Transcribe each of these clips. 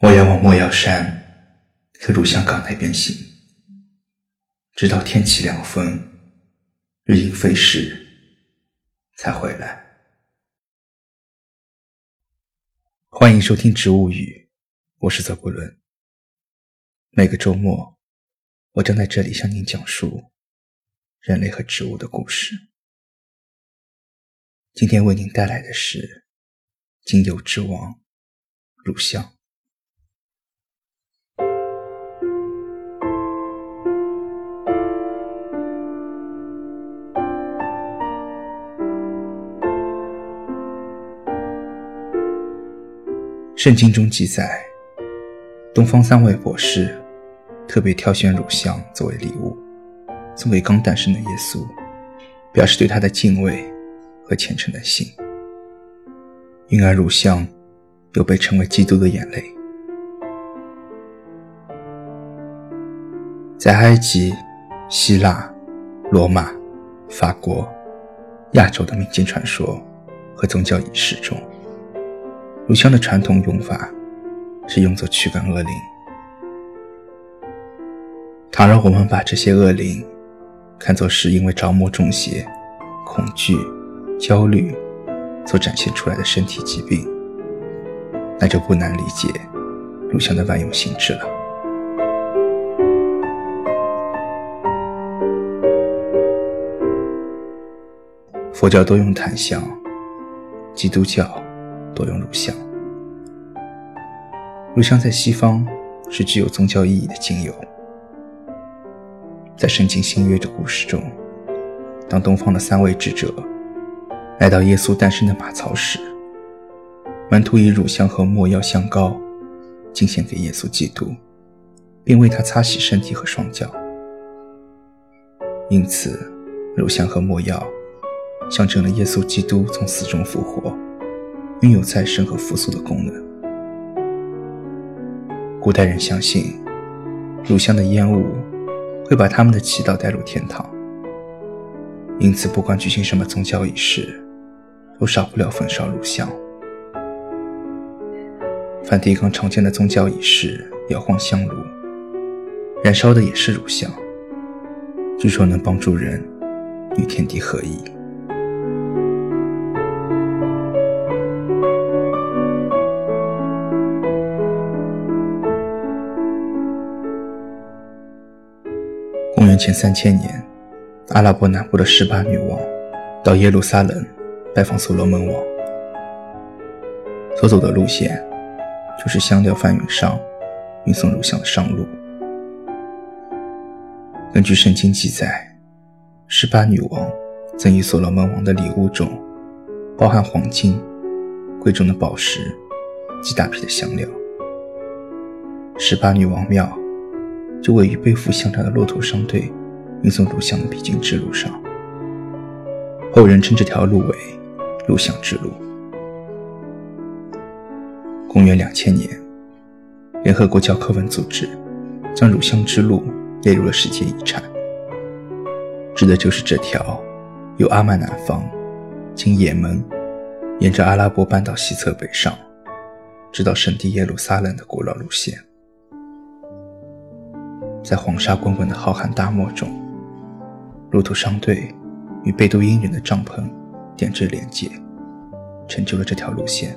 我要往莫要山和乳香港那边行，直到天气凉风，日影飞逝，才回来。欢迎收听《植物语》，我是泽布伦。每个周末，我将在这里向您讲述人类和植物的故事。今天为您带来的是精油之王乳香。圣经中记载，东方三位博士特别挑选乳香作为礼物，送给刚诞生的耶稣，表示对他的敬畏和虔诚的心。因而，乳香又被称为基督的眼泪。在埃及、希腊、罗马、法国、亚洲的民间传说和宗教仪式中。乳香的传统用法是用作驱赶恶灵。倘若我们把这些恶灵看作是因为着魔中邪、恐惧、焦虑所展现出来的身体疾病，那就不难理解乳香的万用性质了。佛教多用檀香，基督教。多用乳香。乳香在西方是具有宗教意义的精油。在圣经新约的故事中，当东方的三位智者来到耶稣诞生的马槽时，门徒以乳香和没药香膏敬献给耶稣基督，并为他擦洗身体和双脚。因此，乳香和没药象征了耶稣基督从死中复活。拥有再生和复苏的功能。古代人相信，乳香的烟雾会把他们的祈祷带入天堂，因此不管举行什么宗教仪式，都少不了焚烧乳香。梵蒂冈常见的宗教仪式摇晃香炉，燃烧的也是乳香，据说能帮助人与天地合一。元前三千年，阿拉伯南部的十八女王到耶路撒冷拜访所罗门王，所走的路线就是香料贩运商运送乳香的上路。根据圣经记载，十八女王赠予所罗门王的礼物中包含黄金、贵重的宝石及大批的香料。十八女王庙。就位于背负香料的骆驼商队运送乳香的必经之路上，后人称这条路为“乳香之路”。公元两千年，联合国教科文组织将乳香之路列入了世界遗产，指的就是这条由阿曼南方经也门，沿着阿拉伯半岛西侧北上，直到圣地耶路撒冷的古老路线。在黄沙滚滚的浩瀚大漠中，骆驼商队与贝都因人的帐篷点缀连接，成就了这条路线，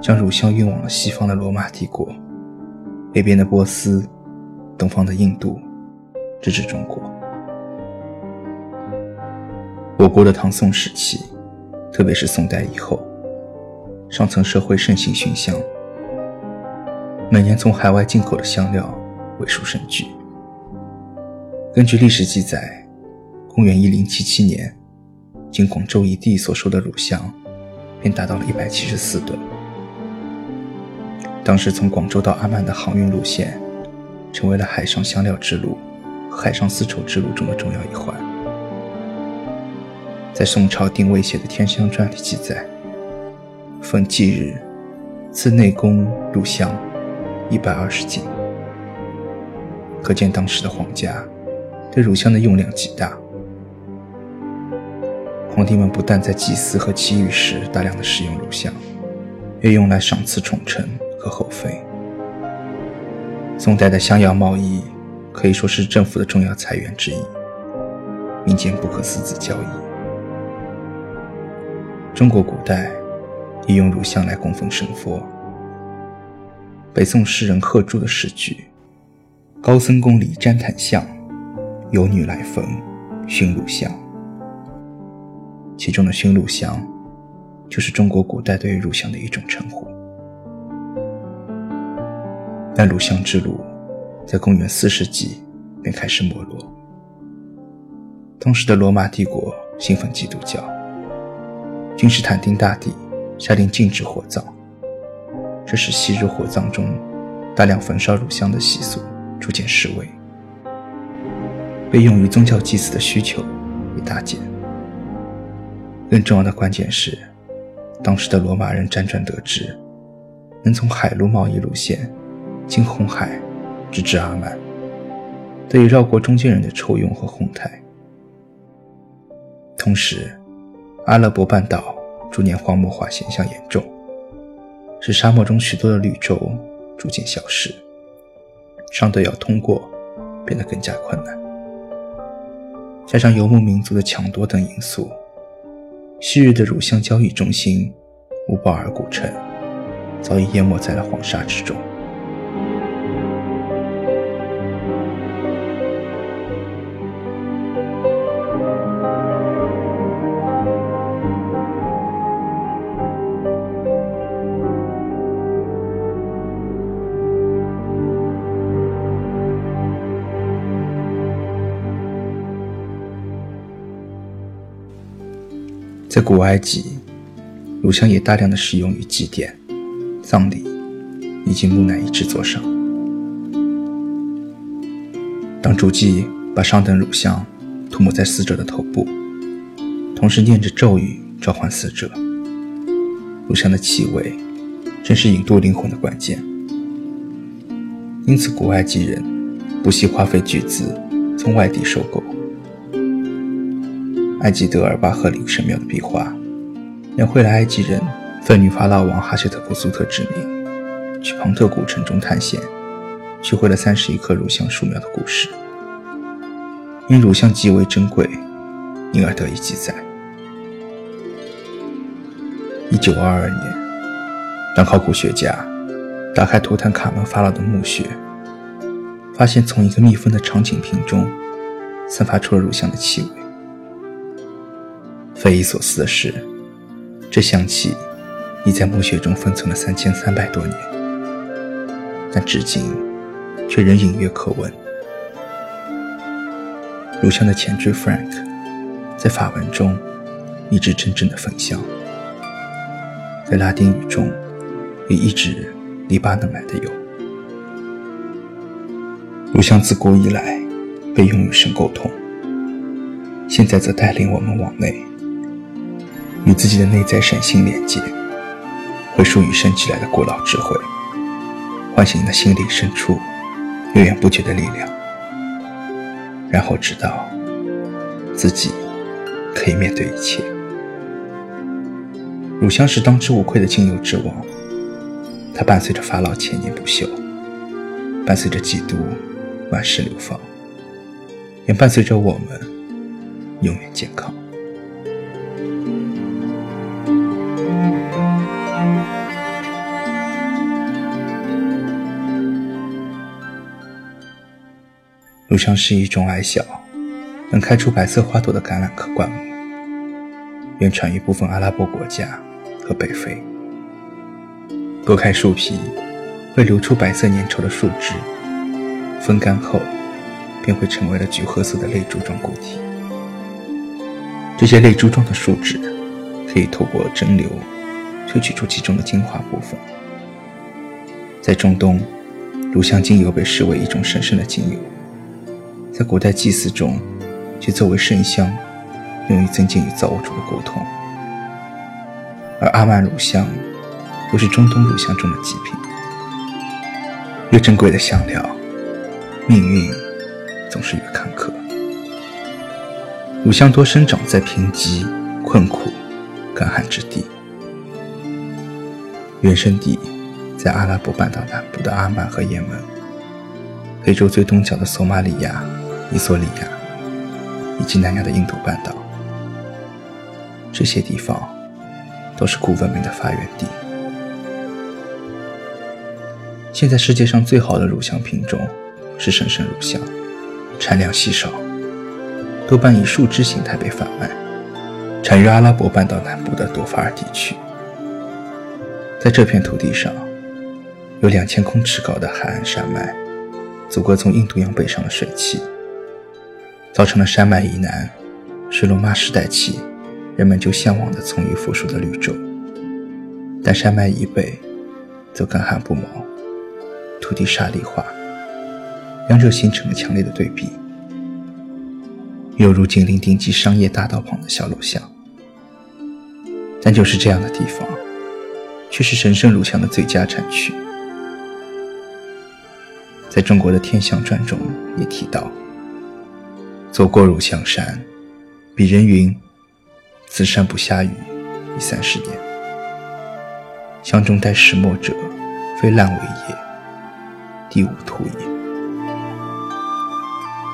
将乳香运往了西方的罗马帝国、北边的波斯、东方的印度，直至中国。我国的唐宋时期，特别是宋代以后，上层社会盛行熏香，每年从海外进口的香料。为数甚巨。根据历史记载，公元一零七七年，经广州一地所收的乳香，便达到了一百七十四吨。当时从广州到阿曼的航运路线，成为了海上香料之路和海上丝绸之路中的重要一环。在宋朝定位写的《天香传》里记载，逢忌日，赐内宫乳香一百二十斤。可见当时的皇家对乳香的用量极大，皇帝们不但在祭祀和祈雨时大量的使用乳香，也用来赏赐宠臣和后妃。宋代的香药贸易可以说是政府的重要财源之一，民间不可私自交易。中国古代也用乳香来供奉神佛。北宋诗人贺铸的诗句：“高僧宫里沾檀香，有女来逢熏乳香。”其中的熏乳香，就是中国古代对于乳香的一种称呼。但乳香之路，在公元四世纪便开始没落。当时的罗马帝国信奉基督教，君士坦丁大帝下令禁止火葬，这使昔日火葬中大量焚烧乳香的习俗逐渐式微，被用于宗教祭祀的需求也大减。更重要的关键是，当时的罗马人辗转得知，能从海路贸易路线经红海直至阿曼，得以绕过中间人的抽佣和哄抬。同时，阿拉伯半岛逐年荒漠化现象严重，使沙漠中许多的绿洲逐渐消失，商队要通过变得更加困难。加上游牧民族的抢夺等因素。昔日的乳香交易中心乌鲍尔古城，早已淹没在了黄沙之中。在古埃及，乳香也大量的使用于祭奠、葬礼以及木乃伊制作上。当主祭把上等乳香涂抹在死者的头部，同时念着咒语召唤死者，乳香的气味正是引渡灵魂的关键。因此，古埃及人不惜花费巨资从外地收购。埃及德尔巴赫里神庙的壁画，描绘了埃及人奉女法老王哈谢特普苏特之命，去庞特古城中探险，取回了三十一棵乳香树苗的故事。因乳香极为珍贵，因而得以记载。一九二二年，当考古学家打开图坦卡门法老的墓穴，发现从一个密封的长颈瓶中散发出了乳香的气味。匪夷所思的是，这香气已在墓穴中封存了三千三百多年，但至今却仍隐约可闻。乳香的前缀 Frank，在法文中意指真正的焚香，在拉丁语中也意指黎巴嫩来的油。乳香自古以来被用于神沟通，现在则带领我们往内。与自己的内在神性连接，回溯与生俱来的古老智慧，唤醒你的心灵深处源源不绝的力量，然后知道自己可以面对一切。乳香是当之无愧的精油之王，它伴随着法老千年不朽，伴随着基督万世流芳，也伴随着我们永远健康。乳香是一种矮小、能开出白色花朵的橄榄科灌木，原产于部分阿拉伯国家和北非。剥开树皮，会流出白色粘稠的树脂，风干后便会成为了橘褐色的泪珠状固体。这些泪珠状的树脂可以透过蒸馏萃取出其中的精华部分。在中东，乳香精油被视为一种神圣的精油。在古代祭祀中，却作为圣香，用于增进与造物主的沟通。而阿曼乳香，又是中东乳香中的极品。越珍贵的香料，命运总是越坎坷。乳香多生长在贫瘠、困苦、干旱之地，原生地在阿拉伯半岛南部的阿曼和也门，非洲最东角的索马里亚、伊索里亚，以及南亚的印度半岛，这些地方都是古文明的发源地。现在世界上最好的乳香品种是神圣乳香，产量稀少，多半以树枝形态被贩卖，产于阿拉伯半岛南部的多法尔地区。在这片土地上。有两千公尺高的海岸山脉，阻隔从印度洋北上的水汽，造成了山脉以南，是罗马时代起，人们就向往的葱郁富庶的绿洲；但山脉以北，则干旱不毛，土地沙砾化，两者形成了强烈的对比，犹如紧邻顶级商业大道旁的小楼巷。但就是这样的地方，却是神圣乳香的最佳产区。在中国的《天象传》中也提到：“走过乳香山，鄙人云：此山不下雨，已三十年。香中带石墨者，非烂尾也，地无土也。”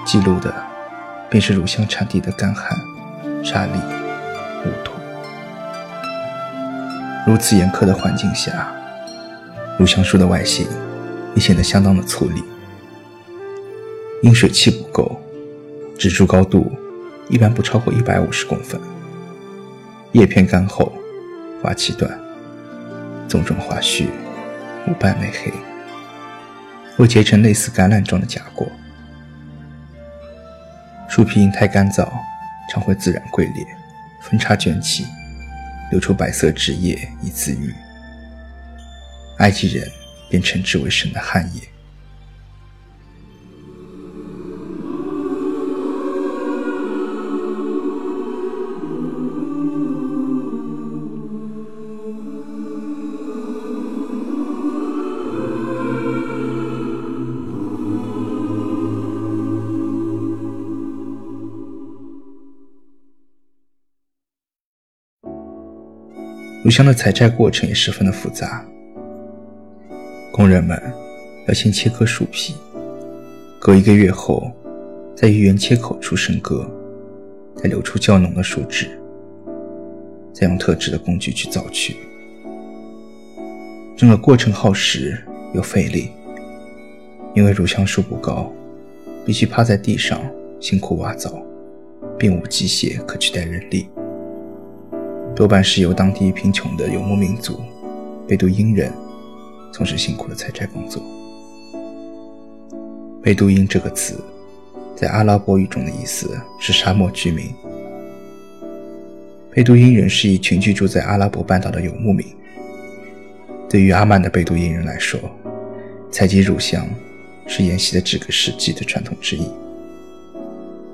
记录的便是乳香产地的干旱、沙砾、污土。如此严苛的环境下，乳香树的外形。也显得相当的粗粝，因水汽不够，植株高度一般不超过一百五十公分，叶片干厚，花期短，纵中花序，无瓣内黑，或结成类似橄榄状的荚果。树皮因太干燥，常会自然龟裂，分叉卷起，流出白色汁液以自愈。埃及人。便称之为神的汗液。乳香的采摘过程也十分的复杂。工人们要先切割树皮，隔一个月后，在于原切口处生割，再流出较浓的树脂，再用特制的工具去凿取。整个过程耗时又费力，因为乳香树不高，必须趴在地上辛苦挖凿，并无机械可取代人力，多半是由当地贫穷的游牧民族贝都因人。从事辛苦的采摘工作。贝都因这个词，在阿拉伯语中的意思是沙漠居民。贝都因人是一群居住在阿拉伯半岛的游牧民。对于阿曼的贝都因人来说，采集乳香是沿袭的这个世纪的传统之一。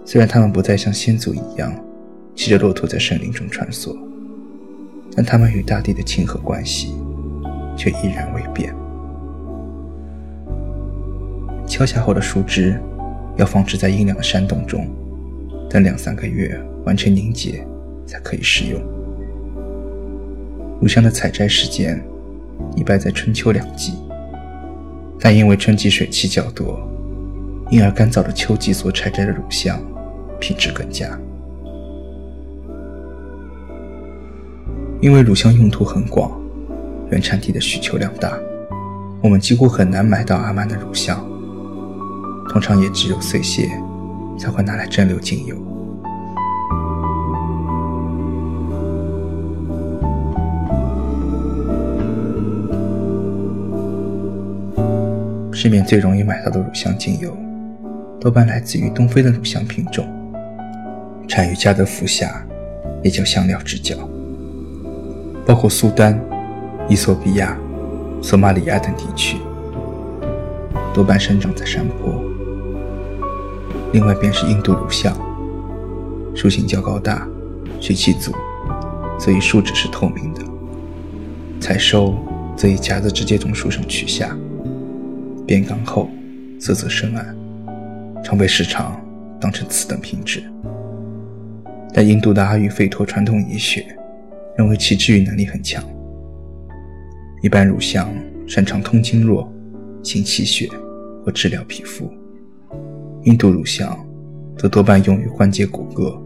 虽然他们不再像先祖一样骑着骆驼在森林中穿梭，但他们与大地的亲和关系。却依然未变。敲下后的树枝要放置在阴凉的山洞中，等两三个月完全凝结，才可以食用。乳香的采摘时间一般在春秋两季，但因为春季水汽较多，因而干燥的秋季所采摘的乳香品质更佳。因为乳香用途很广。原产地的需求量大，我们几乎很难买到阿曼的乳香，通常也只有碎屑才会拿来蒸馏精油。市面最容易买到的乳香精油，多半来自于东非的乳香品种，产于加德福峡，也叫香料之角，包括苏丹。伊索比亚、索马里亚等地区，多半生长在山坡。另外便是印度乳香，树形较高大，水气足，所以树脂是透明的。采收则以夹子直接从树上取下，边干后，色泽深暗，常被市场当成次等品质。但印度的阿育吠陀传统医学认为其治愈能力很强。一般乳香擅长通经络、行气血或治疗皮肤。印度乳香则多半用于缓解骨骼、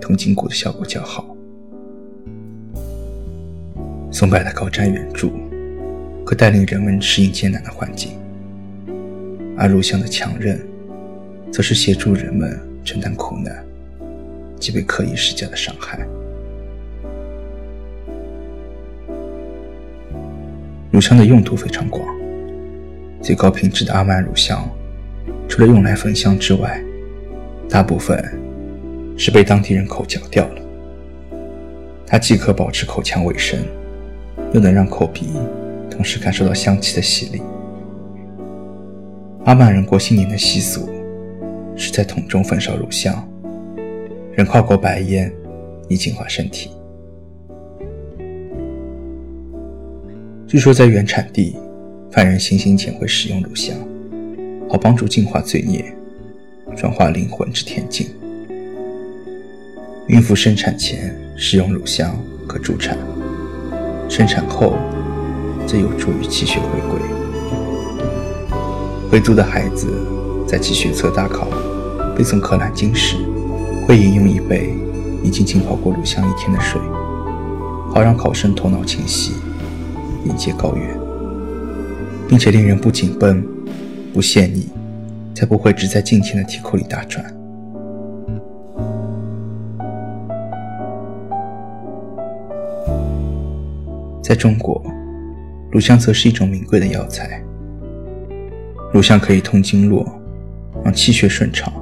通筋骨的效果较好。松柏的高瞻远瞩，可带领人们适应艰难的环境；而乳香的强韧，则是协助人们承担苦难，即被刻意施加的伤害。乳香的用途非常广，最高品质的阿曼乳香，除了用来焚香之外，大部分是被当地人口嚼掉了。它既可保持口腔卫生，又能让口鼻同时感受到香气的洗礼。阿曼人过新年的习俗是在桶中焚烧乳香，人靠过白烟以净化身体。据说在原产地，犯人行刑前会使用乳香，好帮助净化罪孽，转化灵魂之天境。孕妇生产前使用乳香可助产，生产后则有助于气血回归。回族的孩子在其学测大考背诵《可兰经》时，会饮用一杯已经浸泡过乳香一天的水，好让考生头脑清晰。迎接高原，并且令人不紧绷、不泄腻，才不会只在镜前的题库里打转。在中国，乳香则是一种名贵的药材。乳香可以通经络，让气血顺畅，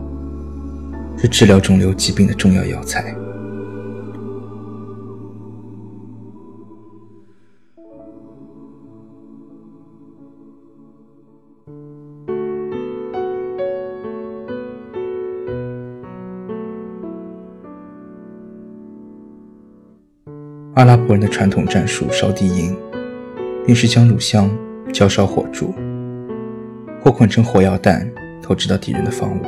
是治疗肿瘤疾病的重要药材。阿拉伯人的传统战术烧地营，便是将乳香焦烧火烛，或捆成火药弹投掷到敌人的房屋。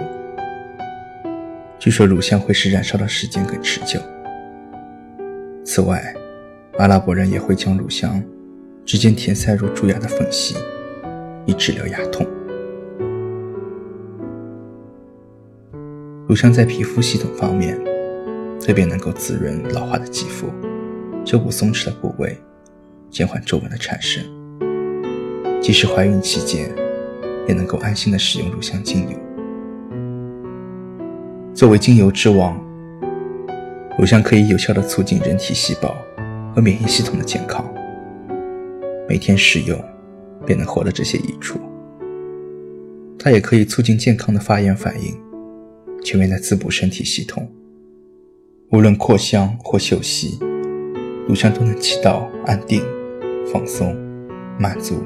据说乳香会使燃烧的时间更持久。此外，阿拉伯人也会将乳香直接填塞入蛀牙的缝隙，以治疗牙痛。乳香在皮肤系统方面，特别能够滋润老化的肌肤。修补松弛的部位，减缓皱纹的产生。即使怀孕期间，也能够安心的使用乳香精油。作为精油之王，乳香可以有效的促进人体细胞和免疫系统的健康。每天使用，便能获得这些益处。它也可以促进健康的发炎反应，全面的滋补身体系统。无论扩香或嗅吸。乳香都能起到安定、放松、满足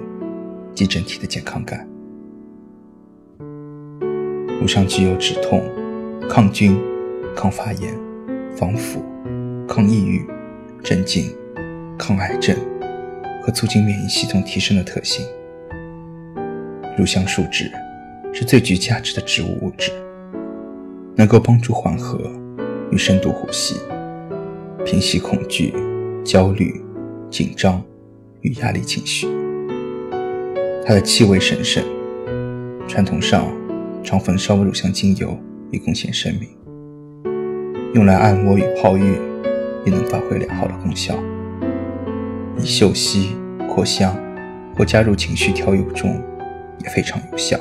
及整体的健康感。乳香具有止痛、抗菌、抗发炎、防腐、抗抑郁、镇静、抗癌症和促进免疫系统提升的特性。乳香树脂是最具价值的植物物质，能够帮助缓和与深度呼吸，平息恐惧。焦虑、紧张与压力情绪。它的气味神圣，传统上常焚烧乳香精油以贡献生命。用来按摩与泡浴也能发挥良好的功效。以嗅吸、扩香或加入情绪调油中也非常有效。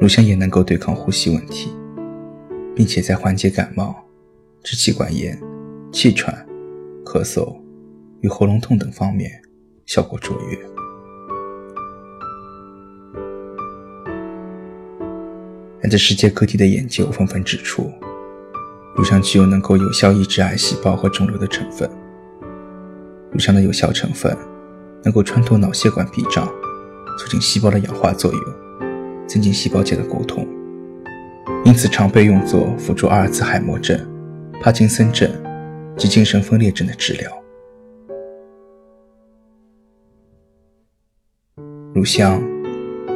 乳香也能够对抗呼吸问题。并且在缓解感冒、支气管炎、气喘、咳嗽与喉咙痛等方面效果卓越。来自世界各地的研究纷纷指出，乳香具有能够有效抑制癌细胞和肿瘤的成分。乳香的有效成分能够穿透脑血管壁障，促进细胞的氧化作用，增进细胞间的沟通。因此，常被用作辅助阿尔茨海默症、帕金森症及精神分裂症的治疗。乳香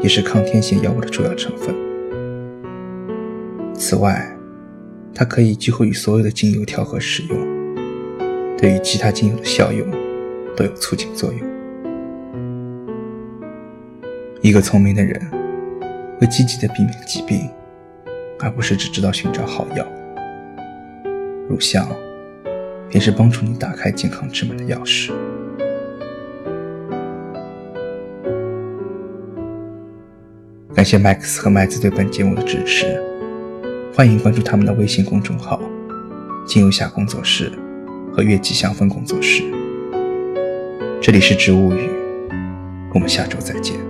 也是抗癫痫药物的主要成分。此外，它可以几乎与所有的精油调和使用，对于其他精油的效用都有促进作用。一个聪明的人会积极的避免疾病，而不是只知道寻找好药。乳香便是帮助你打开健康之门的钥匙。感谢 Max 和麦子对本节目的支持，欢迎关注他们的微信公众号“精油侠工作室”和“月季香氛工作室”。这里是植物语，我们下周再见。